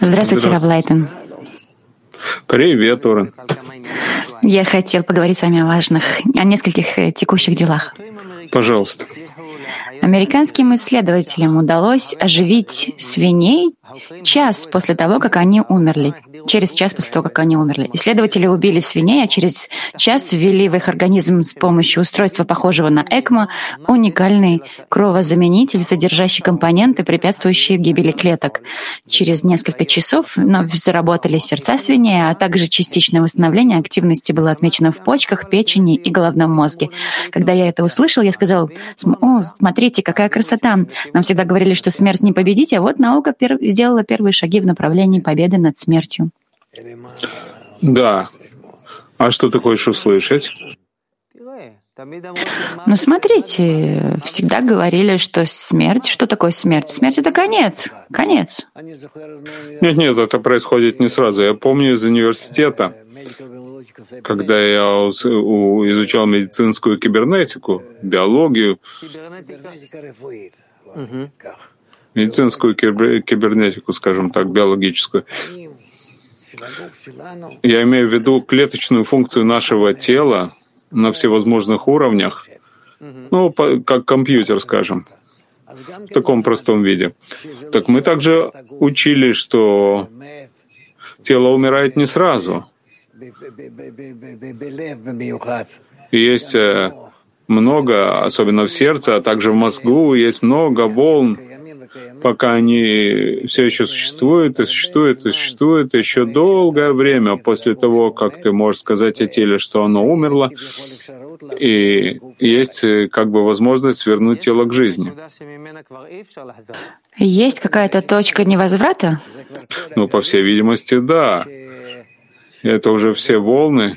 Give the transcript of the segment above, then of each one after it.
Здравствуйте, Рав Лайтман. Привет, Орен. Я хотел поговорить с вами о важных, о нескольких э, текущих делах. Пожалуйста. Американским исследователям удалось оживить свиней час после того, как они умерли. Через час после того, как они умерли. Исследователи убили свиней, а через час ввели в их организм с помощью устройства, похожего на ЭКМО, уникальный кровозаменитель, содержащий компоненты, препятствующие гибели клеток. Через несколько часов вновь заработали сердца свиней, а также частичное восстановление активности было отмечено в почках, печени и головном мозге. Когда я это услышал, я сказал, о, смотрите, какая красота. Нам всегда говорили, что смерть не победить, а вот наука сделала сделала первые шаги в направлении победы над смертью. Да. А что ты хочешь услышать? Ну, смотрите, всегда говорили, что смерть, что такое смерть? Смерть — это конец, конец. Нет, нет, это происходит не сразу. Я помню из университета, когда я изучал медицинскую кибернетику, биологию, медицинскую кибернетику, скажем так, биологическую. Я имею в виду клеточную функцию нашего тела на всевозможных уровнях, ну, как компьютер, скажем, в таком простом виде. Так мы также учили, что тело умирает не сразу. Есть э, много, особенно в сердце, а также в мозгу, есть много волн, пока они все еще существуют и существуют и существуют еще долгое время после того, как ты можешь сказать о теле, что оно умерло, и есть э, как бы возможность вернуть тело к жизни. Есть какая-то точка невозврата? Ну, по всей видимости, да. Это уже все волны,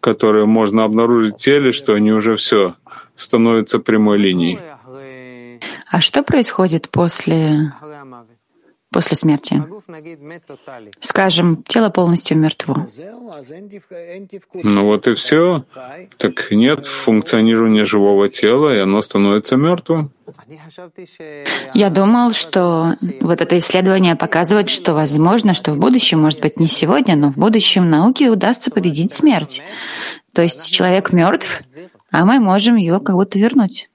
которые можно обнаружить в теле, что они уже все становятся прямой линией. А что происходит после, после смерти? Скажем, тело полностью мертво. Ну вот и все. Так нет функционирования живого тела, и оно становится мертвым. Я думал, что вот это исследование показывает, что возможно, что в будущем, может быть, не сегодня, но в будущем науке удастся победить смерть. То есть человек мертв, а мы можем его как будто вернуть.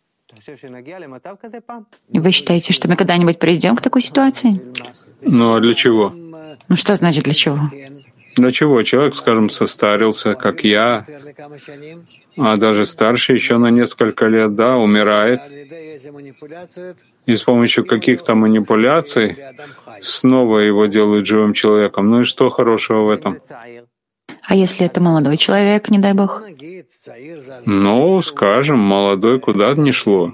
Вы считаете, что мы когда-нибудь придем к такой ситуации? Ну а для чего? Ну что значит для чего? Для чего? Человек, скажем, состарился, как я, а даже старше еще на несколько лет, да, умирает. И с помощью каких-то манипуляций снова его делают живым человеком. Ну и что хорошего в этом? А если это молодой человек, не дай бог? Ну, скажем, молодой куда не шло.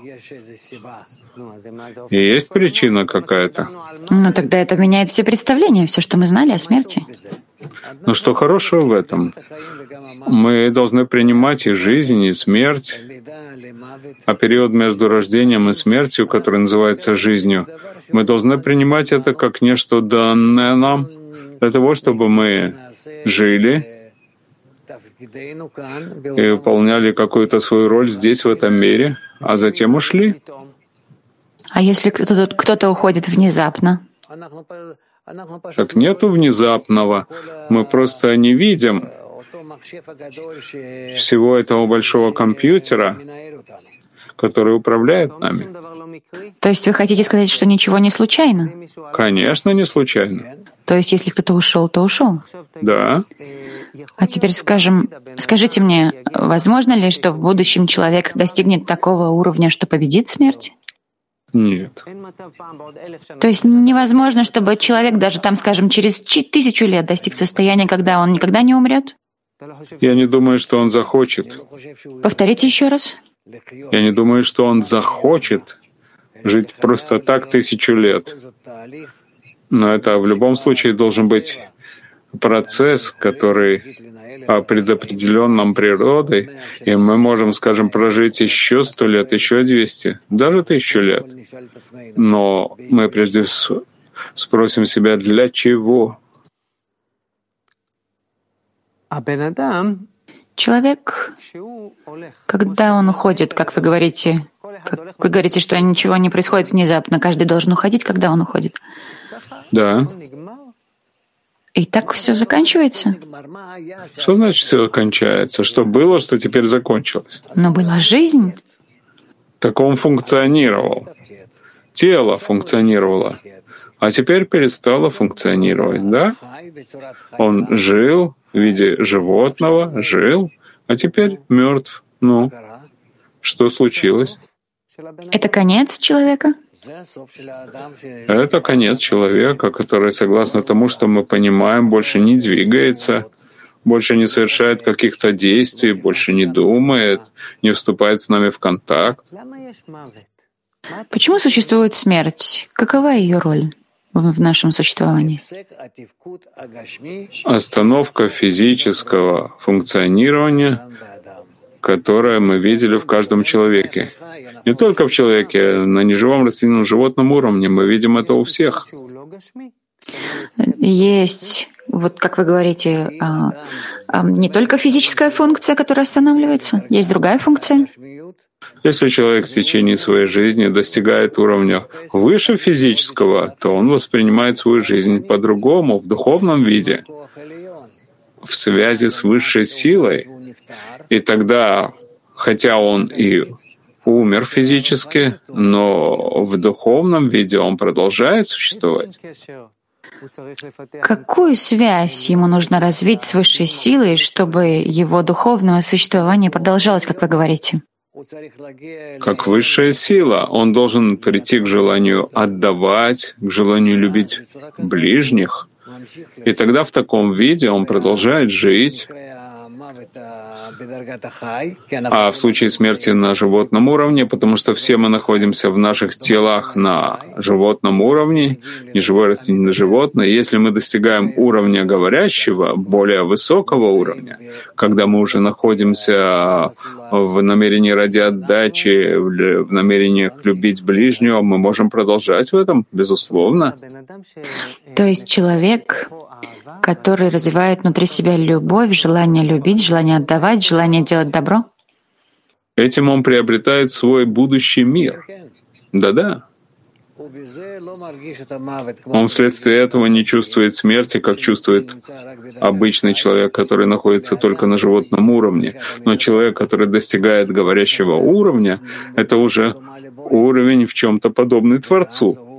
И есть причина какая-то. Ну, тогда это меняет все представления, все, что мы знали о смерти. Ну, что хорошего в этом? Мы должны принимать и жизнь, и смерть. А период между рождением и смертью, который называется жизнью, мы должны принимать это как нечто данное нам, для того, чтобы мы жили и выполняли какую-то свою роль здесь, в этом мире, а затем ушли. А если кто-то, кто уходит внезапно? Так нету внезапного. Мы просто не видим всего этого большого компьютера, который управляет нами. То есть вы хотите сказать, что ничего не случайно? Конечно, не случайно. То есть если кто-то ушел, то ушел? Да. А теперь скажем, скажите мне, возможно ли, что в будущем человек достигнет такого уровня, что победит смерть? Нет. То есть невозможно, чтобы человек даже там, скажем, через тысячу лет достиг состояния, когда он никогда не умрет? Я не думаю, что он захочет. Повторите еще раз. Я не думаю, что он захочет жить просто так тысячу лет. Но это в любом случае должен быть процесс, который предопределен нам природой, и мы можем, скажем, прожить еще сто лет, еще двести, даже тысячу лет. Но мы прежде спросим себя, для чего? Человек, когда он уходит, как вы говорите, как вы говорите, что ничего не происходит внезапно, каждый должен уходить, когда он уходит. Да. И так все заканчивается? Что значит все кончается? Что было, что теперь закончилось? Но была жизнь. Так он функционировал. Тело функционировало. А теперь перестало функционировать, да? Он жил в виде животного, жил, а теперь мертв. Ну, что случилось? Это конец человека? Это конец человека, который, согласно тому, что мы понимаем, больше не двигается, больше не совершает каких-то действий, больше не думает, не вступает с нами в контакт. Почему существует смерть? Какова ее роль? в нашем существовании. Остановка физического функционирования, которое мы видели в каждом человеке. Не только в человеке, на неживом растительном животном уровне. Мы видим это у всех. Есть, вот как вы говорите, а, а, не только физическая функция, которая останавливается, есть другая функция. Если человек в течение своей жизни достигает уровня выше физического, то он воспринимает свою жизнь по-другому, в духовном виде, в связи с высшей силой. И тогда, хотя он и умер физически, но в духовном виде он продолжает существовать. Какую связь ему нужно развить с высшей силой, чтобы его духовное существование продолжалось, как вы говорите? Как высшая сила, он должен прийти к желанию отдавать, к желанию любить ближних. И тогда в таком виде он продолжает жить, а в случае смерти на животном уровне, потому что все мы находимся в наших телах на животном уровне, не живое растительное животное. Если мы достигаем уровня говорящего, более высокого уровня, когда мы уже находимся в намерении ради отдачи, в намерениях любить ближнего, мы можем продолжать в этом, безусловно. То есть человек который развивает внутри себя любовь, желание любить, желание отдавать, желание делать добро? Этим он приобретает свой будущий мир. Да-да. Он вследствие этого не чувствует смерти, как чувствует обычный человек, который находится только на животном уровне. Но человек, который достигает говорящего уровня, это уже уровень в чем-то подобный Творцу.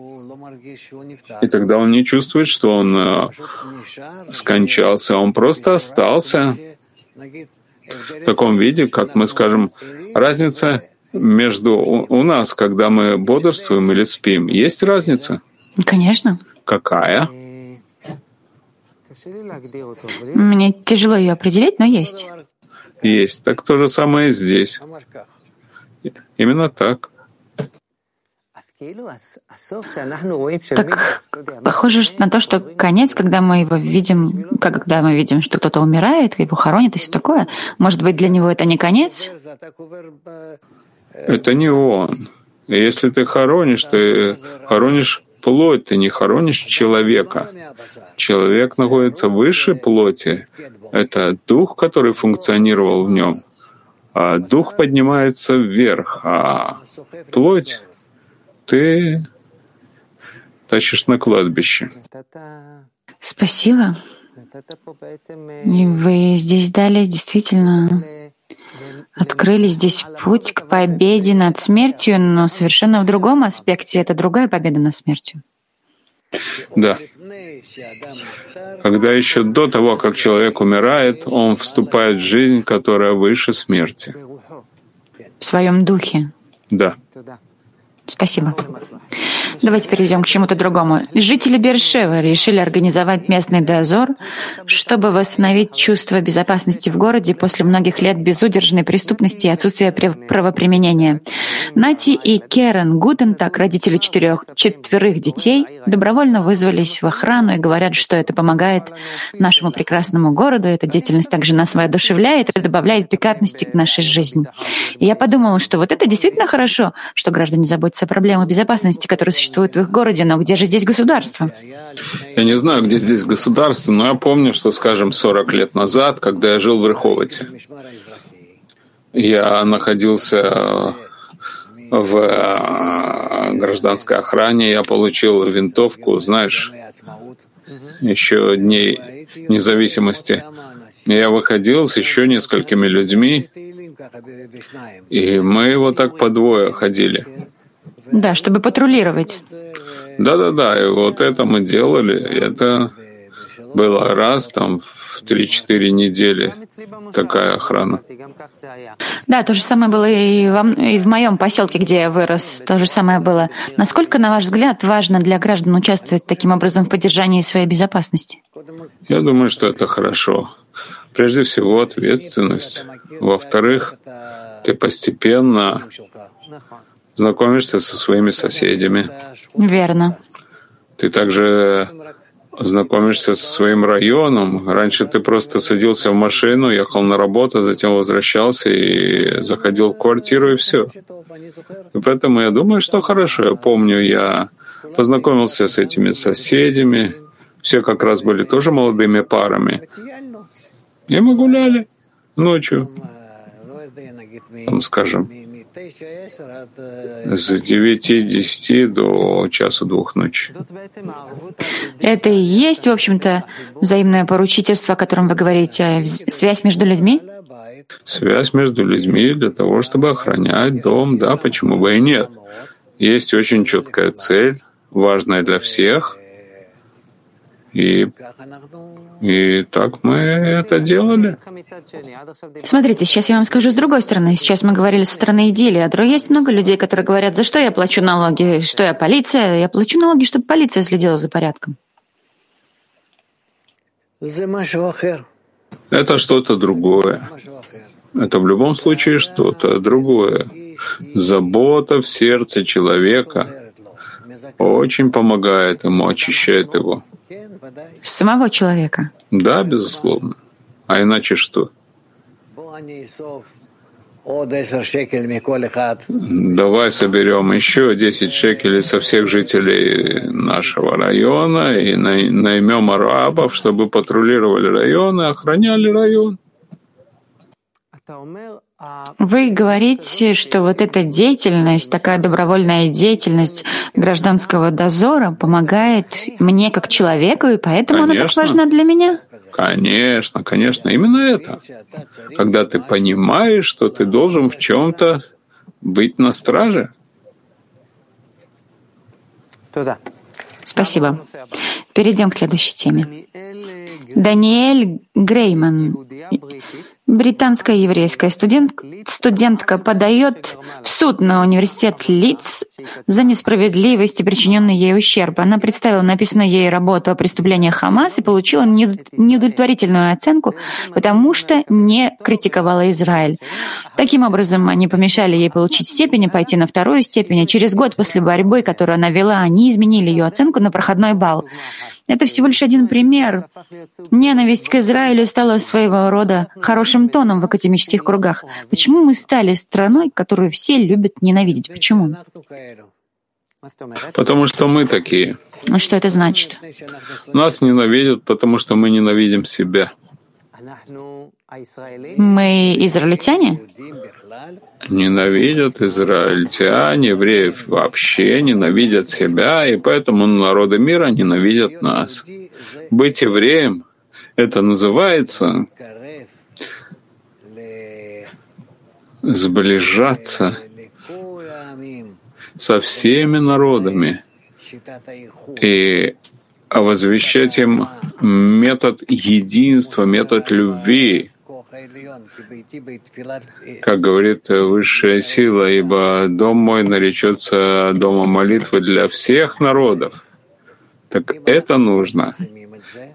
И тогда он не чувствует, что он э, скончался, он просто остался в таком виде, как мы скажем, разница между у нас, когда мы бодрствуем или спим, есть разница? Конечно. Какая? Мне тяжело ее определить, но есть. Есть. Так то же самое и здесь. Именно так. Так похоже на то, что конец, когда мы его видим, когда мы видим, что кто-то умирает, его хоронят и все такое, может быть, для него это не конец? Это не он. Если ты хоронишь, ты хоронишь плоть, ты не хоронишь человека. Человек находится выше плоти. Это дух, который функционировал в нем. А дух поднимается вверх, а плоть ты тащишь на кладбище. Спасибо. Вы здесь дали действительно открыли здесь путь к победе над смертью, но совершенно в другом аспекте. Это другая победа над смертью. Да. Когда еще до того, как человек умирает, он вступает в жизнь, которая выше смерти. В своем духе. Да. Спасибо. Давайте перейдем к чему-то другому. Жители Бершева решили организовать местный дозор, чтобы восстановить чувство безопасности в городе после многих лет безудержной преступности и отсутствия правоприменения. Нати и Керен Гутентак, родители четырех, четверых детей, добровольно вызвались в охрану и говорят, что это помогает нашему прекрасному городу, эта деятельность также нас воодушевляет и добавляет пикантности к нашей жизни. И я подумала, что вот это действительно хорошо, что граждане заботятся о проблемах безопасности, которые существуют в их городе, но где же здесь государство? Я не знаю, где здесь государство, но я помню, что, скажем, 40 лет назад, когда я жил в Рыховоте, я находился в э, гражданской охране я получил винтовку, знаешь, еще дней независимости. Я выходил с еще несколькими людьми, и мы вот так по двое ходили. Да, чтобы патрулировать. Да-да-да, и вот это мы делали. Это было раз там в 3-4 недели такая охрана. Да, то же самое было и, во, и в моем поселке, где я вырос. То же самое было. Насколько, на ваш взгляд, важно для граждан участвовать таким образом в поддержании своей безопасности? Я думаю, что это хорошо. Прежде всего, ответственность. Во-вторых, ты постепенно знакомишься со своими соседями. Верно. Ты также знакомишься со своим районом. Раньше ты просто садился в машину, ехал на работу, затем возвращался и заходил в квартиру, и все. И поэтому я думаю, что хорошо. Я помню, я познакомился с этими соседями. Все как раз были тоже молодыми парами. И мы гуляли ночью, там, скажем, с 9-10 до часу двух ночи. Это и есть, в общем-то, взаимное поручительство, о котором вы говорите, связь между людьми? Связь между людьми для того, чтобы охранять дом, да, почему бы и нет. Есть очень четкая цель, важная для всех, и и так мы это делали. Смотрите, сейчас я вам скажу с другой стороны. Сейчас мы говорили со стороны идиллии, а есть много людей, которые говорят, за что я плачу налоги, что я полиция. Я плачу налоги, чтобы полиция следила за порядком. Это что-то другое. Это в любом случае что-то другое. Забота в сердце человека очень помогает ему, очищает его. Самого человека? Да, безусловно. А иначе что? Давай соберем еще 10 шекелей со всех жителей нашего района и наймем арабов, чтобы патрулировали район и охраняли район. Вы говорите, что вот эта деятельность, такая добровольная деятельность гражданского дозора помогает мне как человеку, и поэтому конечно. она так важна для меня? Конечно, конечно, именно это. Когда ты понимаешь, что ты должен в чем-то быть на страже. Спасибо. Перейдем к следующей теме. Даниэль Грейман, британская еврейская студент, студентка подает в суд на университет Лидс за несправедливость причиненный ей ущерб. Она представила написанную ей работу о преступлениях Хамас и получила неудовлетворительную оценку, потому что не критиковала Израиль. Таким образом, они помешали ей получить степень и пойти на вторую степень, а через год после борьбы, которую она вела, они изменили ее оценку на проходной балл. Это всего лишь один пример. Ненависть к Израилю стала своего рода хорошим тоном в академических кругах. Почему мы стали страной, которую все любят ненавидеть? Почему? Потому что мы такие. А что это значит? Нас ненавидят, потому что мы ненавидим себя. Мы израильтяне? Ненавидят израильтяне, евреев вообще, ненавидят себя, и поэтому народы мира ненавидят нас. Быть евреем — это называется сближаться со всеми народами и возвещать им метод единства, метод любви, как говорит высшая сила, ибо дом мой наречется домом молитвы для всех народов. Так это нужно.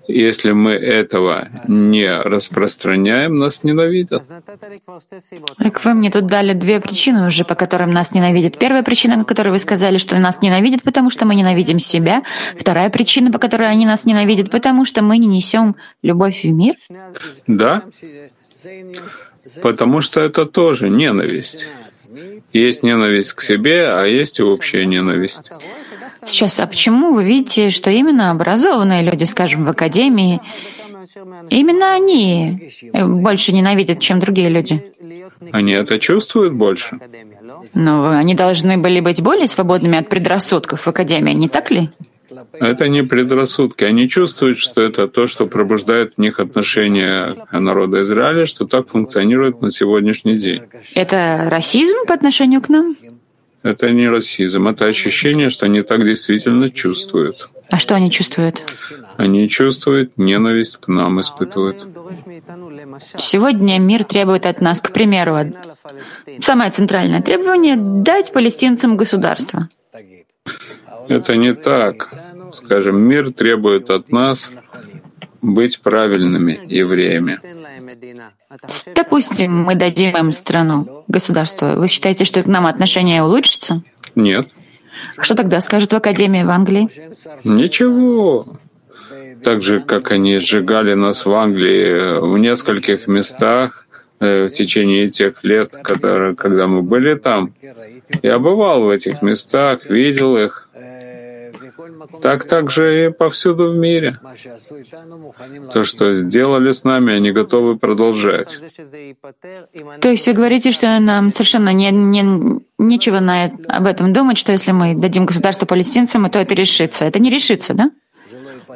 Если мы этого не распространяем, нас ненавидят. Так вы мне тут дали две причины уже, по которым нас ненавидят. Первая причина, на которой вы сказали, что нас ненавидят, потому что мы ненавидим себя. Вторая причина, по которой они нас ненавидят, потому что мы не несем любовь в мир. Да, потому что это тоже ненависть. Есть ненависть к себе, а есть и общая ненависть. Сейчас, а почему вы видите, что именно образованные люди, скажем, в академии, Именно они больше ненавидят, чем другие люди. Они это чувствуют больше? Но они должны были быть более свободными от предрассудков в Академии, не так ли? Это не предрассудки. Они чувствуют, что это то, что пробуждает в них отношение народа Израиля, что так функционирует на сегодняшний день. Это расизм по отношению к нам? Это не расизм, это ощущение, что они так действительно чувствуют. А что они чувствуют? Они чувствуют ненависть к нам, испытывают. Сегодня мир требует от нас, к примеру, самое центральное требование — дать палестинцам государство. Это не так. Скажем, мир требует от нас быть правильными евреями. Допустим, мы дадим им страну, государство. Вы считаете, что к нам отношение улучшится? Нет. Что тогда скажут в Академии в Англии? Ничего. Так же, как они сжигали нас в Англии в нескольких местах э, в течение тех лет, которые, когда мы были там. Я бывал в этих местах, видел их. Так также и повсюду в мире. То, что сделали с нами, они готовы продолжать. То есть вы говорите, что нам совершенно не, не, нечего на, об этом думать, что если мы дадим государство палестинцам, то это решится. Это не решится, да?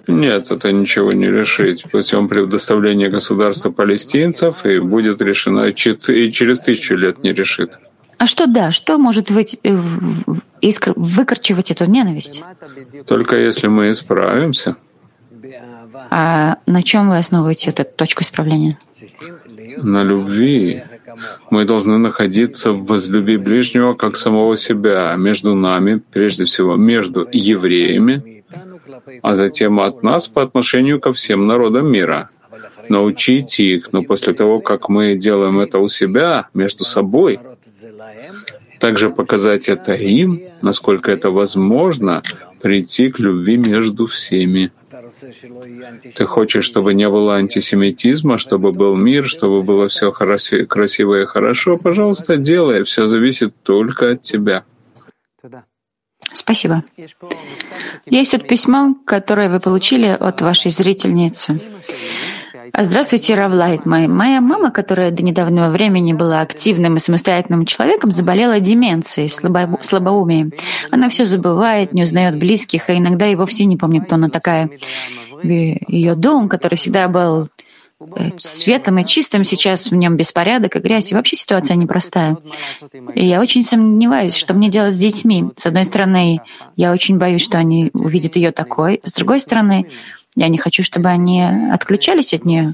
Нет, это ничего не решить. Путем предоставления государства палестинцев и будет решено, и через тысячу лет не решит. А что да, что может быть, э, искр, выкорчевать эту ненависть? Только если мы исправимся. А на чем вы основываете эту точку исправления? На любви. Мы должны находиться в возлюби ближнего как самого себя, между нами, прежде всего, между евреями, а затем от нас по отношению ко всем народам мира. Научить их, но после того, как мы делаем это у себя, между собой — также показать это им, насколько это возможно, прийти к любви между всеми. Ты хочешь, чтобы не было антисемитизма, чтобы был мир, чтобы было все красиво и хорошо? Пожалуйста, делай. Все зависит только от тебя. Спасибо. Есть тут письмо, которое вы получили от вашей зрительницы. Здравствуйте, Равлайт. Моя, мама, которая до недавнего времени была активным и самостоятельным человеком, заболела деменцией, слабо, слабоумием. Она все забывает, не узнает близких, а иногда и вовсе не помнит, кто она такая. Ее дом, который всегда был э, светлым и чистым, сейчас в нем беспорядок и грязь, и вообще ситуация непростая. И я очень сомневаюсь, что мне делать с детьми. С одной стороны, я очень боюсь, что они увидят ее такой. С другой стороны, я не хочу, чтобы они отключались от нее.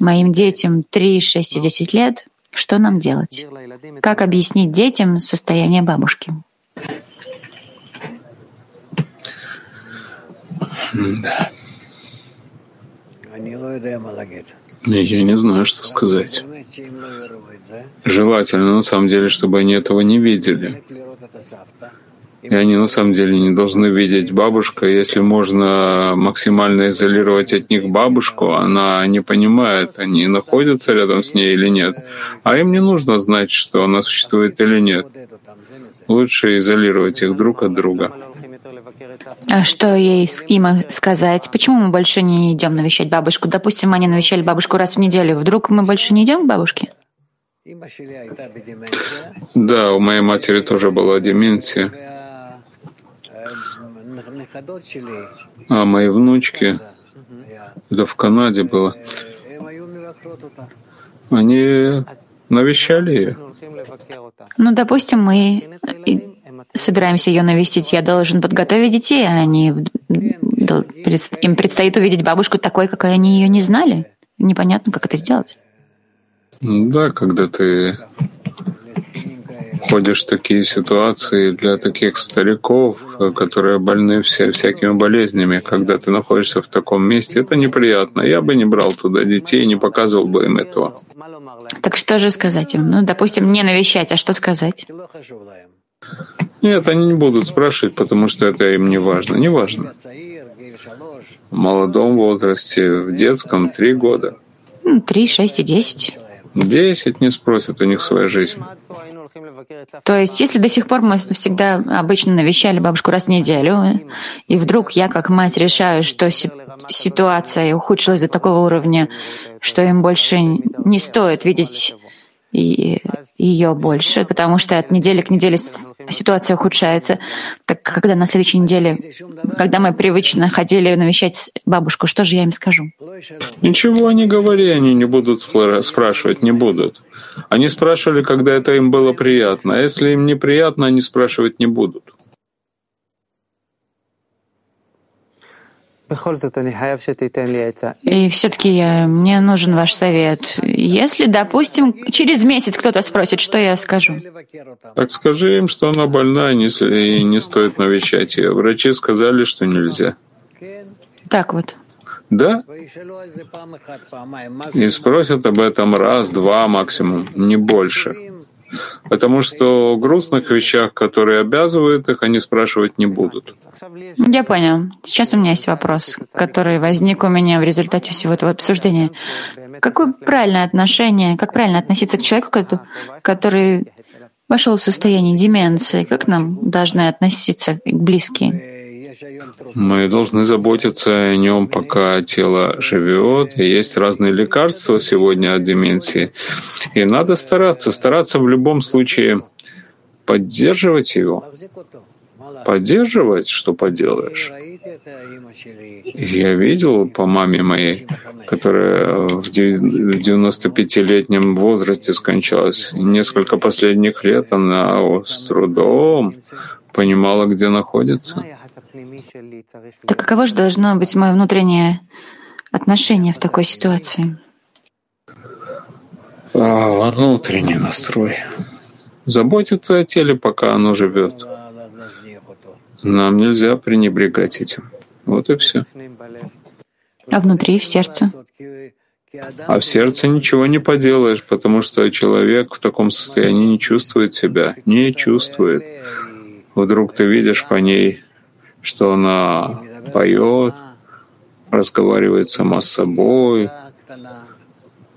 Моим детям 3, 6 и 10 лет. Что нам делать? Как объяснить детям состояние бабушки? Да. Я не знаю, что сказать. Желательно, на самом деле, чтобы они этого не видели. И они на самом деле не должны видеть бабушку. Если можно максимально изолировать от них бабушку, она не понимает, они находятся рядом с ней или нет. А им не нужно знать, что она существует или нет. Лучше изолировать их друг от друга. А что ей им сказать? Почему мы больше не идем навещать бабушку? Допустим, они навещали бабушку раз в неделю. Вдруг мы больше не идем к бабушке? Да, у моей матери тоже была деменция. А мои внучки, это в Канаде было, они навещали ее. Ну, допустим, мы собираемся ее навестить. Я должен подготовить детей, а они им предстоит увидеть бабушку такой, какой они ее не знали. Непонятно, как это сделать. Да, когда ты входишь в такие ситуации для таких стариков, которые больны вся, всякими болезнями, когда ты находишься в таком месте, это неприятно. Я бы не брал туда детей, не показывал бы им этого. Так что же сказать им? Ну, допустим, не навещать, а что сказать? Нет, они не будут спрашивать, потому что это им не важно. Не важно. В молодом возрасте, в детском, три года. Ну, три, шесть и десять. Десять не спросят у них своей жизни. То есть, если до сих пор мы всегда обычно навещали бабушку раз в неделю, и вдруг я, как мать, решаю, что ситуация ухудшилась до такого уровня, что им больше не стоит видеть и ее больше, потому что от недели к неделе ситуация ухудшается. Так когда на следующей неделе, когда мы привычно ходили навещать бабушку, что же я им скажу? Ничего не говори, они не будут спрашивать, не будут. Они спрашивали, когда это им было приятно. А если им неприятно, они спрашивать не будут. И все-таки мне нужен ваш совет. Если, допустим, через месяц кто-то спросит, что я скажу? Так скажи им, что она больна, и не, не стоит навещать ее. Врачи сказали, что нельзя. Так вот. Да? И спросят об этом раз, два максимум, не больше. Потому что о грустных вещах, которые обязывают их, они спрашивать не будут. Я понял. Сейчас у меня есть вопрос, который возник у меня в результате всего этого обсуждения. Какое правильное отношение, как правильно относиться к человеку, который вошел в состояние деменции? Как нам должны относиться к близким? Мы должны заботиться о нем, пока тело живет. И есть разные лекарства сегодня от деменции. И надо стараться, стараться в любом случае поддерживать его. Поддерживать, что поделаешь. Я видел по маме моей, которая в 95-летнем возрасте скончалась. Несколько последних лет она с трудом понимала, где находится. Так каково же должно быть мое внутреннее отношение в такой ситуации? А, внутренний настрой. Заботиться о теле, пока оно живет. Нам нельзя пренебрегать этим. Вот и все. А внутри, в сердце? А в сердце ничего не поделаешь, потому что человек в таком состоянии не чувствует себя, не чувствует. Вдруг ты видишь по ней что она поет, разговаривает сама с собой,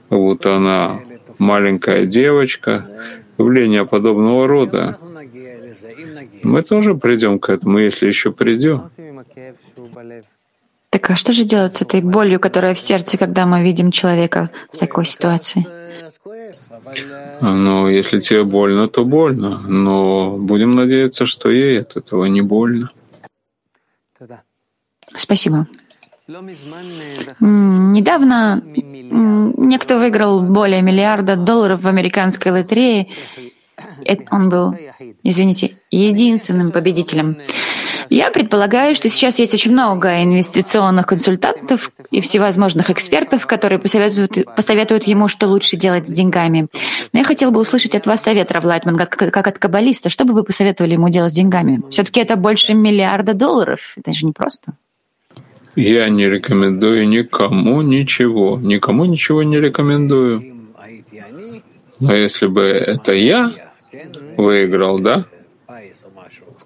вот она маленькая девочка, явление подобного рода. Мы тоже придем к этому, если еще придем. Так а что же делать с этой болью, которая в сердце, когда мы видим человека в такой ситуации? Ну, если тебе больно, то больно. Но будем надеяться, что ей от этого не больно. Спасибо. Недавно некто выиграл более миллиарда долларов в американской лотерее. Он был, извините, единственным победителем. Я предполагаю, что сейчас есть очень много инвестиционных консультантов и всевозможных экспертов, которые посоветуют, посоветуют ему, что лучше делать с деньгами. Но я хотела бы услышать от вас совет, Равлайтман, как, как от каббалиста. Что бы вы посоветовали ему делать с деньгами? Все-таки это больше миллиарда долларов. Это же не просто. Я не рекомендую никому ничего. Никому ничего не рекомендую. Но если бы это я выиграл, да,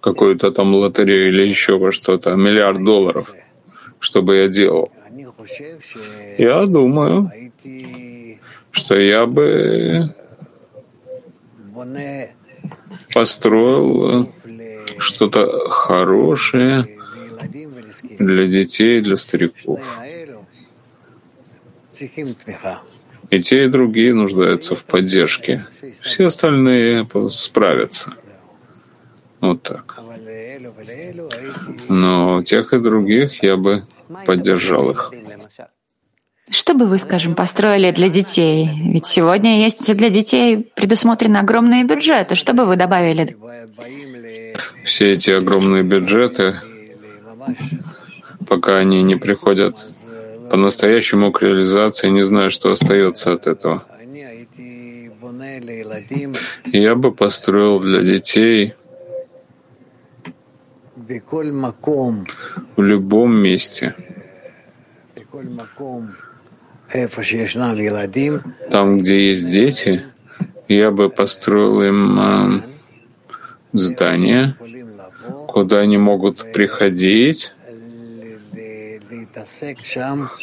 какую-то там лотерею или еще во что-то, миллиард долларов, что бы я делал? Я думаю, что я бы построил что-то хорошее, для детей, для стариков. И те, и другие нуждаются в поддержке. Все остальные справятся. Вот так. Но тех и других я бы поддержал их. Что бы вы, скажем, построили для детей? Ведь сегодня есть для детей предусмотрены огромные бюджеты. Что бы вы добавили? Все эти огромные бюджеты пока они не приходят по-настоящему к реализации, не знаю, что остается от этого. Я бы построил для детей в любом месте, там, где есть дети, я бы построил им э, здание, куда они могут приходить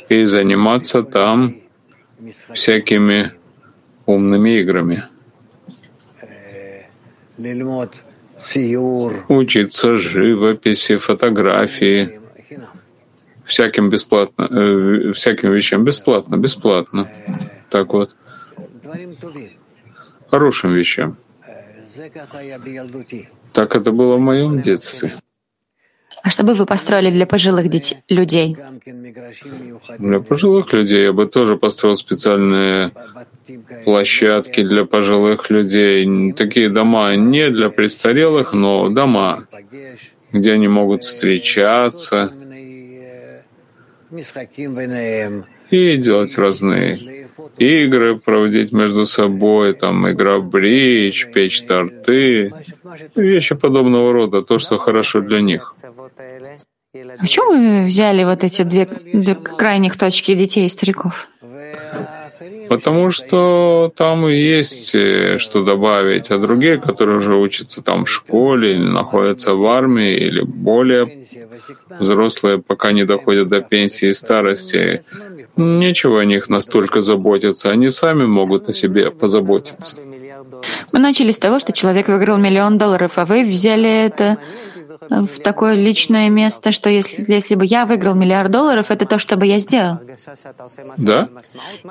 и заниматься там всякими умными играми. Учиться живописи, фотографии, всяким бесплатно, э, всяким вещам бесплатно, бесплатно. Так вот. Хорошим вещам. Так это было в моем детстве. А что бы вы построили для пожилых детей, людей? Для пожилых людей я бы тоже построил специальные площадки для пожилых людей. Такие дома не для престарелых, но дома, где они могут встречаться и делать разные игры проводить между собой, там игра в бридж, печь торты, вещи подобного рода, то, что хорошо для них. А почему вы взяли вот эти две, две крайних точки детей и стариков? Потому что там есть э, что добавить, а другие, которые уже учатся там в школе или находятся в армии, или более взрослые, пока не доходят до пенсии и старости, нечего о них настолько заботиться, они сами могут о себе позаботиться. Мы начали с того, что человек выиграл миллион долларов, а вы взяли это в такое личное место, что если, если бы я выиграл миллиард долларов, это то, что бы я сделал. Да?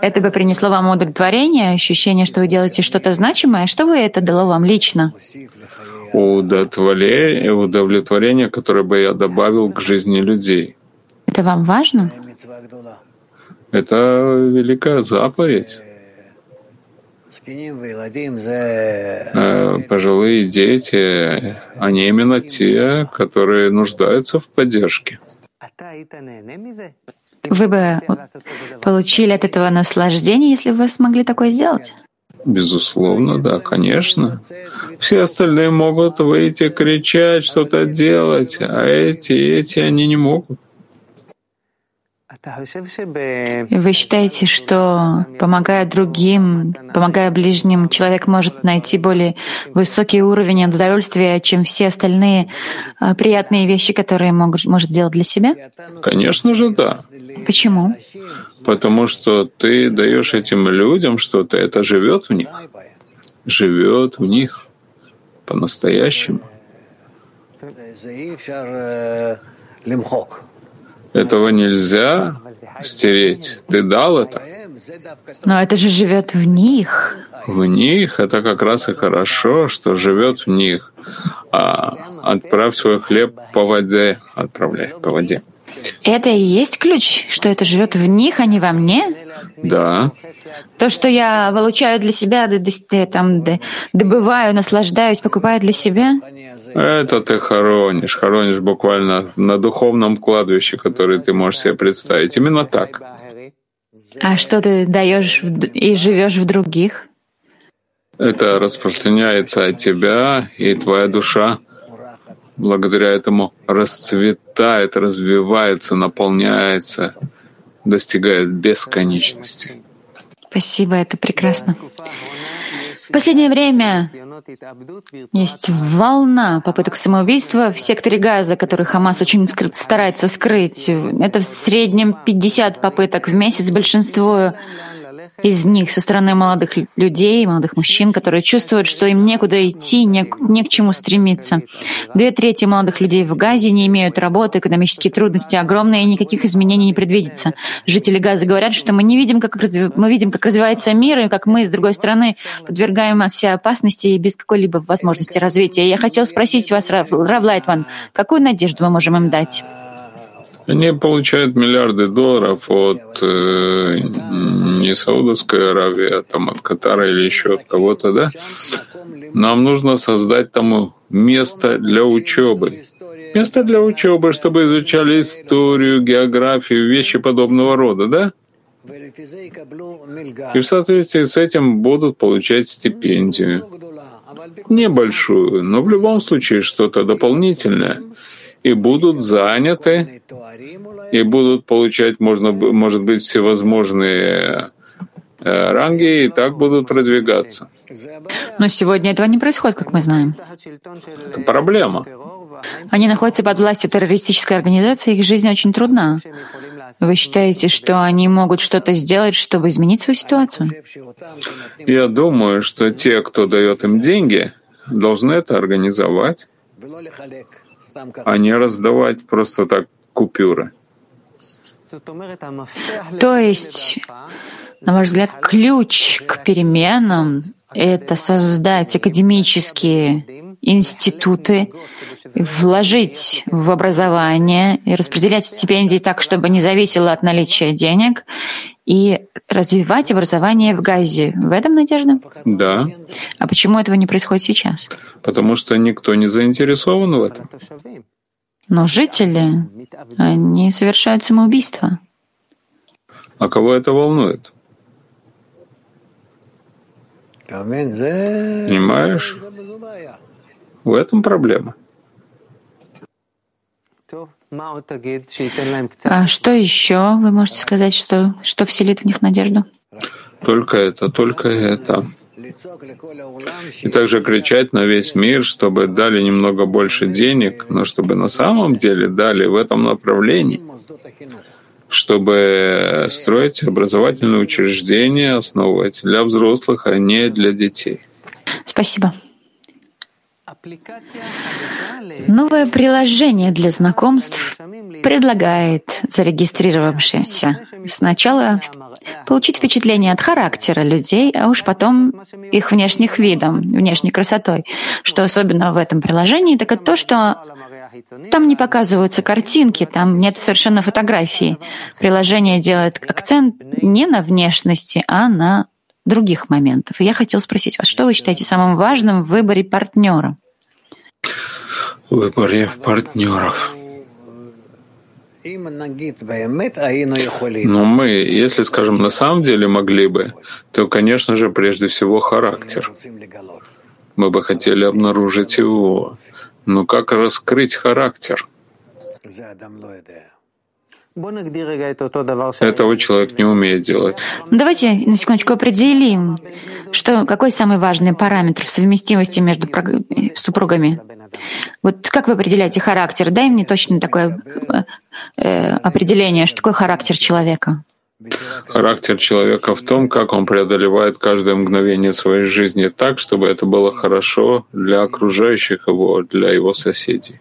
Это бы принесло вам удовлетворение, ощущение, что вы делаете что-то значимое. Что бы это дало вам лично? Удовлетворение, удовлетворение, которое бы я добавил к жизни людей. Это вам важно? Это великая заповедь. Э, пожилые дети, они именно те, которые нуждаются в поддержке. Вы бы получили от этого наслаждение, если бы вы смогли такое сделать? Безусловно, да, конечно. Все остальные могут выйти, кричать, что-то делать, а эти, эти, они не могут. Вы считаете, что помогая другим, помогая ближним, человек может найти более высокий уровень удовольствия, чем все остальные а, приятные вещи, которые могут, может сделать для себя? Конечно же, да. Почему? Потому что ты даешь этим людям что-то, это живет в них. Живет в них по-настоящему. Этого нельзя стереть. Ты дал это. Но это же живет в них. В них это как раз и хорошо, что живет в них. А отправь свой хлеб по воде, отправляй по воде. Это и есть ключ, что это живет в них, а не во мне? Да. То, что я получаю для себя, там, добываю, наслаждаюсь, покупаю для себя? Это ты хоронишь, хоронишь буквально на духовном кладбище, которое ты можешь себе представить. Именно так. А что ты даешь и живешь в других? Это распространяется от тебя, и твоя душа благодаря этому расцветает, развивается, наполняется, достигает бесконечности. Спасибо, это прекрасно. В последнее время есть волна попыток самоубийства в секторе Газа, который Хамас очень старается скрыть. Это в среднем 50 попыток в месяц. Большинство из них со стороны молодых людей, молодых мужчин, которые чувствуют, что им некуда идти, не, не к чему стремиться. Две трети молодых людей в Газе не имеют работы, экономические трудности огромные, и никаких изменений не предвидится. Жители Газа говорят, что мы не видим, как, мы видим, как развивается мир, и как мы, с другой стороны, подвергаем все опасности и без какой-либо возможности развития. Я хотел спросить вас, Рав, Рав Лайтман, какую надежду мы можем им дать? Они получают миллиарды долларов от э, не Саудовской Аравии, а там от Катара или еще от кого-то, да? Нам нужно создать там место для учебы. Место для учебы, чтобы изучали историю, географию, вещи подобного рода, да? И в соответствии с этим будут получать стипендию. Небольшую, но в любом случае что-то дополнительное — и будут заняты, и будут получать, можно, может быть, всевозможные э, ранги, и так будут продвигаться. Но сегодня этого не происходит, как мы знаем. Это проблема. Они находятся под властью террористической организации, их жизнь очень трудна. Вы считаете, что они могут что-то сделать, чтобы изменить свою ситуацию? Я думаю, что те, кто дает им деньги, должны это организовать, а не раздавать просто так купюры. То есть, на ваш взгляд, ключ к переменам — это создать академические институты, вложить в образование и распределять стипендии так, чтобы не зависело от наличия денег, и развивать образование в Газе. В этом надежда? Да. А почему этого не происходит сейчас? Потому что никто не заинтересован в этом. Но жители, они совершают самоубийство. А кого это волнует? Понимаешь? В этом проблема. А что еще вы можете сказать, что, что вселит в них надежду? Только это, только это. И также кричать на весь мир, чтобы дали немного больше денег, но чтобы на самом деле дали в этом направлении, чтобы строить образовательные учреждения, основывать для взрослых, а не для детей. Спасибо. Новое приложение для знакомств предлагает зарегистрировавшимся сначала получить впечатление от характера людей, а уж потом их внешних видом, внешней красотой. Что особенно в этом приложении, так это то, что там не показываются картинки, там нет совершенно фотографии. Приложение делает акцент не на внешности, а на других моментов. И я хотел спросить вас, что вы считаете самым важным в выборе партнера? Выборе партнеров. Но мы, если, скажем, на самом деле могли бы, то, конечно же, прежде всего характер. Мы бы хотели обнаружить его. Но как раскрыть характер? Этого человек не умеет делать. Давайте на секундочку определим, что, какой самый важный параметр в совместимости между супругами. Вот как вы определяете характер? Дай мне точно такое э, определение, что такое характер человека. Характер человека в том, как он преодолевает каждое мгновение своей жизни так, чтобы это было хорошо для окружающих его, для его соседей.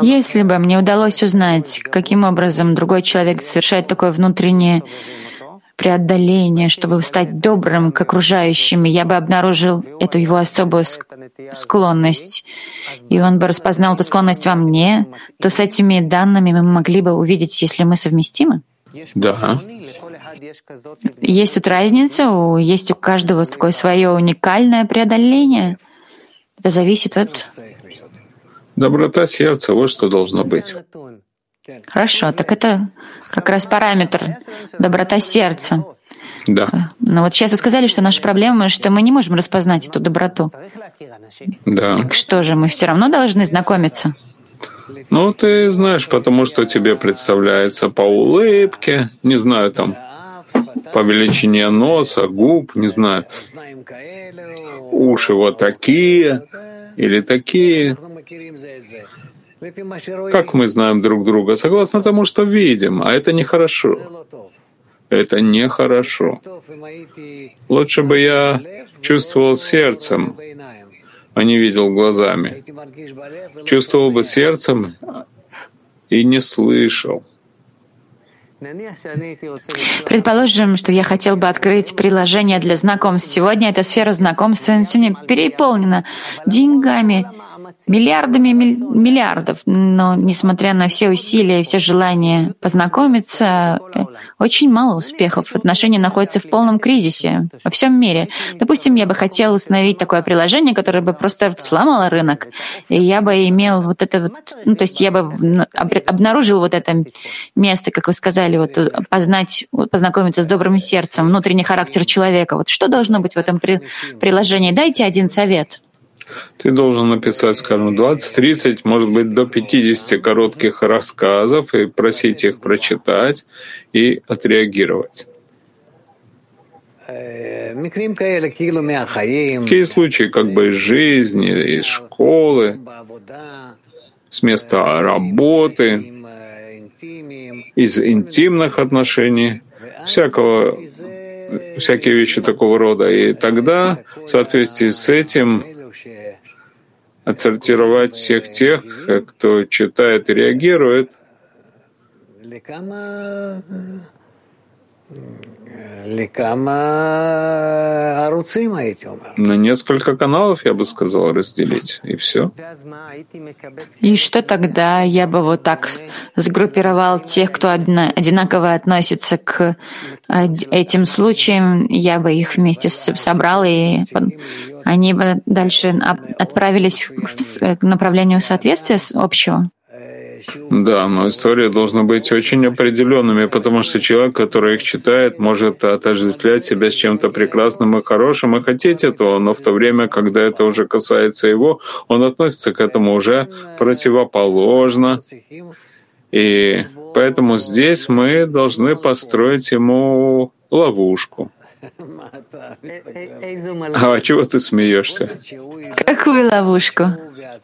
Если бы мне удалось узнать, каким образом другой человек совершает такое внутреннее преодоление, чтобы стать добрым к окружающим, я бы обнаружил эту его особую склонность, и он бы распознал эту склонность во мне, то с этими данными мы могли бы увидеть, если мы совместимы. Да. Есть тут разница, есть у каждого такое свое уникальное преодоление. Это зависит от Доброта сердца, вот что должно быть. Хорошо, так это как раз параметр доброта сердца. Да. Но вот сейчас вы сказали, что наша проблема, что мы не можем распознать эту доброту. Да. Так что же, мы все равно должны знакомиться? Ну, ты знаешь, потому что тебе представляется по улыбке, не знаю, там, по величине носа, губ, не знаю, уши вот такие или такие. Как мы знаем друг друга? Согласно тому, что видим, а это нехорошо. Это нехорошо. Лучше бы я чувствовал сердцем, а не видел глазами. Чувствовал бы сердцем и не слышал. Предположим, что я хотел бы открыть приложение для знакомств. Сегодня эта сфера знакомств сегодня переполнена деньгами, миллиардами миллиардов. Но несмотря на все усилия и все желания познакомиться, очень мало успехов. Отношения находятся в полном кризисе во всем мире. Допустим, я бы хотел установить такое приложение, которое бы просто сломало рынок. И я бы имел вот это ну, то есть я бы обнаружил вот это место, как вы сказали, вот познать, познакомиться с добрым сердцем, внутренний характер человека. Вот что должно быть в этом при, приложении? Дайте один совет. Ты должен написать, скажем, 20-30, может быть, до 50 коротких рассказов и просить их прочитать и отреагировать. Такие случаи как бы из жизни, из школы, с места работы, из интимных отношений, всякого всякие вещи такого рода. И тогда, в соответствии с этим, отсортировать всех тех, кто читает и реагирует, на несколько каналов, я бы сказал, разделить, и все. И что тогда? Я бы вот так сгруппировал тех, кто одинаково относится к этим случаям, я бы их вместе собрал, и они бы дальше отправились к направлению соответствия общего. Да, но истории должны быть очень определенными, потому что человек, который их читает, может отождествлять себя с чем-то прекрасным и хорошим и хотеть этого, но в то время, когда это уже касается его, он относится к этому уже противоположно. И поэтому здесь мы должны построить ему ловушку. А чего ты смеешься? Какую ловушку?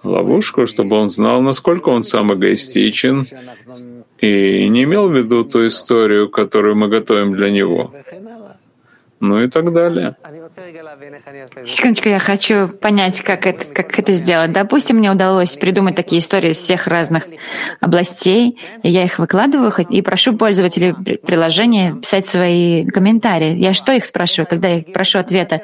Ловушку, чтобы он знал, насколько он сам эгоистичен и не имел в виду ту историю, которую мы готовим для него ну и так далее. Секундочку, я хочу понять, как это, как это сделать. Допустим, мне удалось придумать такие истории из всех разных областей, и я их выкладываю и прошу пользователей приложения писать свои комментарии. Я что их спрашиваю, когда я прошу ответа?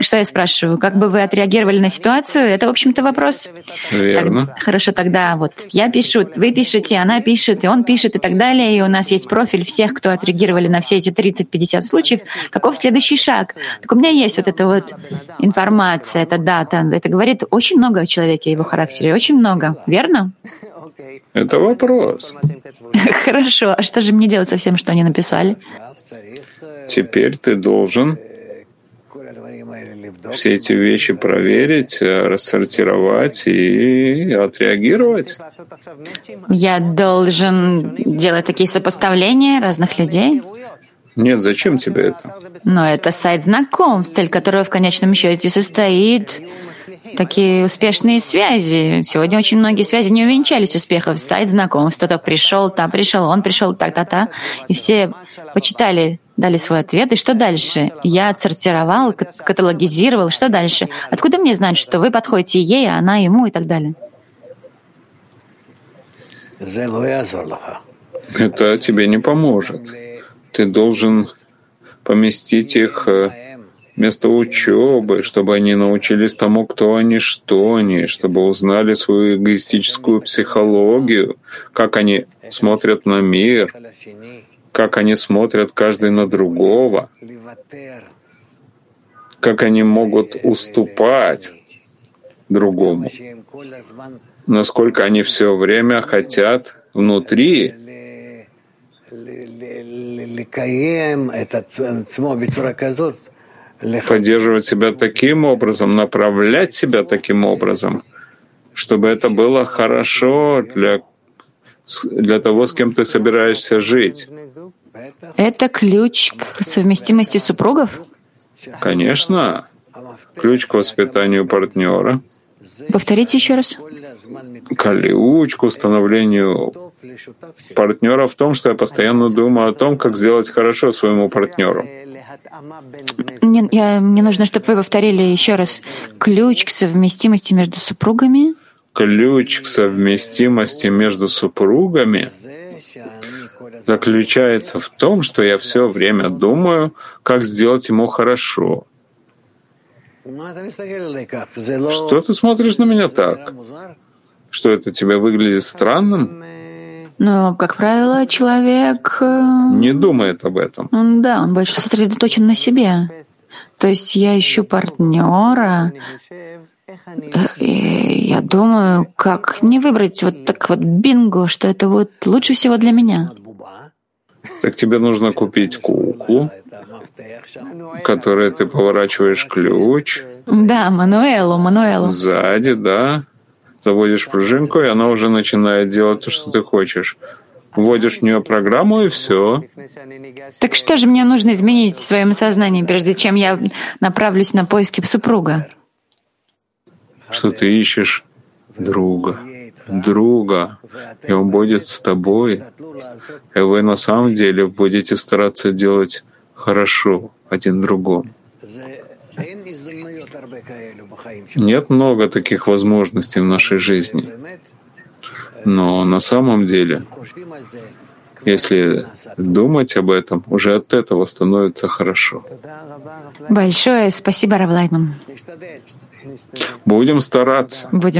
Что я спрашиваю? Как бы вы отреагировали на ситуацию? Это, в общем-то, вопрос. Верно. Так, хорошо, тогда вот я пишу, вы пишете, она пишет, и он пишет, и так далее, и у нас есть профиль всех, кто отреагировали на все эти 30-50 случаев. Каков следующий шаг. Так у меня есть вот эта вот информация, эта дата. Это говорит очень много о человеке, о его характере. Очень много. Верно? Это вопрос. Хорошо. А что же мне делать со всем, что они написали? Теперь ты должен все эти вещи проверить, рассортировать и отреагировать. Я должен делать такие сопоставления разных людей? Нет, зачем тебе это? Но это сайт знакомств, цель которого в конечном счете состоит такие успешные связи. Сегодня очень многие связи не увенчались успехом. Сайт знакомств. Кто-то пришел, там пришел, он пришел, так-та-та. И все почитали, дали свой ответ. И что дальше? Я отсортировал, каталогизировал. Что дальше? Откуда мне знать, что вы подходите ей, а она ему и так далее? Это тебе не поможет ты должен поместить их э, вместо учебы, чтобы они научились тому, кто они, что они, чтобы узнали свою эгоистическую психологию, как они смотрят на мир, как они смотрят каждый на другого, как они могут уступать другому, насколько они все время хотят внутри поддерживать себя таким образом, направлять себя таким образом, чтобы это было хорошо для, для того, с кем ты собираешься жить. Это ключ к совместимости супругов? Конечно. Ключ к воспитанию партнера. Повторите еще раз. Ключ к установлению партнера в том, что я постоянно думаю о том, как сделать хорошо своему партнеру. Мне, я, мне нужно, чтобы вы повторили еще раз ключ к совместимости между супругами. Ключ к совместимости между супругами заключается в том, что я все время думаю, как сделать ему хорошо. Что ты смотришь на меня так? Что это тебе выглядит странным? Но, как правило, человек... Э, Не думает об этом. Да, он больше сосредоточен на себе. То есть я ищу партнера, э, и я думаю, как не выбрать вот так вот бинго, что это вот лучше всего для меня. Так тебе нужно купить куклу, которой ты поворачиваешь ключ. Да, Мануэлу, Мануэлу. Сзади, да заводишь пружинку, и она уже начинает делать то, что ты хочешь. Вводишь в нее программу, и все. Так что же мне нужно изменить в своем сознании, прежде чем я направлюсь на поиски супруга? Что ты ищешь друга, друга, и он будет с тобой, и вы на самом деле будете стараться делать хорошо один другому. Нет много таких возможностей в нашей жизни. Но на самом деле, если думать об этом, уже от этого становится хорошо. Большое спасибо, Равлайтман. Будем стараться. Будем